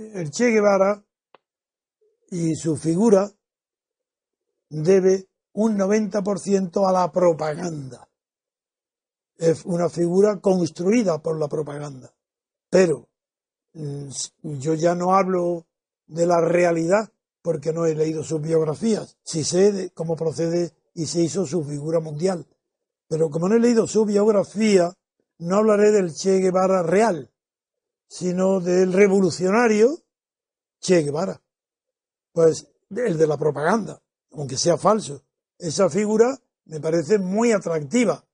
El Che Guevara y su figura debe un 90% a la propaganda. Es una figura construida por la propaganda. Pero mm, yo ya no hablo de la realidad porque no he leído sus biografías. Si sé cómo procede y se hizo su figura mundial. Pero como no he leído su biografía, no hablaré del Che Guevara real, sino del revolucionario Che Guevara. Pues el de la propaganda, aunque sea falso. Esa figura me parece muy atractiva,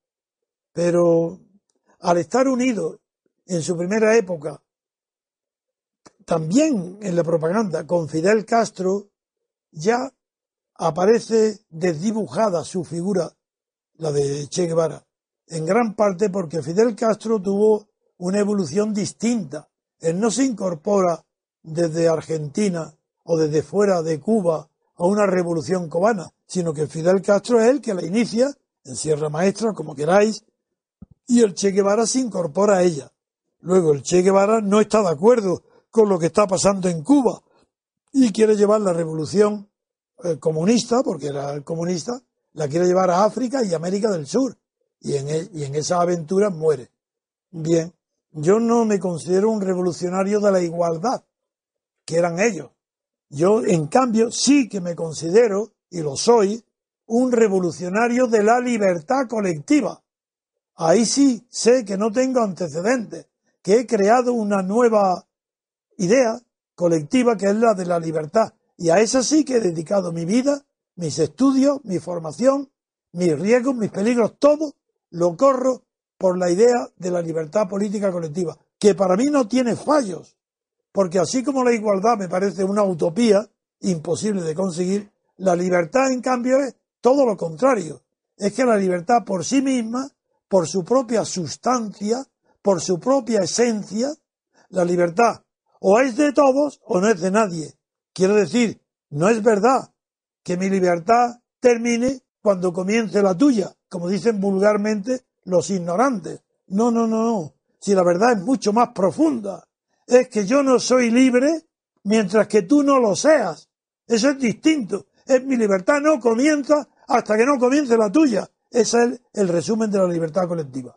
pero al estar unido en su primera época, también en la propaganda, con Fidel Castro, ya aparece desdibujada su figura, la de Che Guevara en gran parte porque Fidel Castro tuvo una evolución distinta. Él no se incorpora desde Argentina o desde fuera de Cuba a una revolución cubana, sino que Fidel Castro es el que la inicia en Sierra Maestra, como queráis, y el Che Guevara se incorpora a ella. Luego el Che Guevara no está de acuerdo con lo que está pasando en Cuba y quiere llevar la revolución eh, comunista, porque era comunista, la quiere llevar a África y América del Sur y en, e, y en esa aventura muere. Bien, yo no me considero un revolucionario de la igualdad, que eran ellos. Yo, en cambio, sí que me considero, y lo soy, un revolucionario de la libertad colectiva. Ahí sí sé que no tengo antecedentes, que he creado una nueva idea colectiva que es la de la libertad. Y a esa sí que he dedicado mi vida, mis estudios, mi formación, mis riesgos, mis peligros, todo lo corro por la idea de la libertad política colectiva, que para mí no tiene fallos, porque así como la igualdad me parece una utopía imposible de conseguir, la libertad en cambio es todo lo contrario. Es que la libertad por sí misma, por su propia sustancia, por su propia esencia, la libertad o es de todos o no es de nadie. Quiero decir, no es verdad que mi libertad termine cuando comience la tuya, como dicen vulgarmente los ignorantes. No, no, no, no. Si la verdad es mucho más profunda, es que yo no soy libre mientras que tú no lo seas. Eso es distinto. Es mi libertad no comienza hasta que no comience la tuya. Ese es el resumen de la libertad colectiva.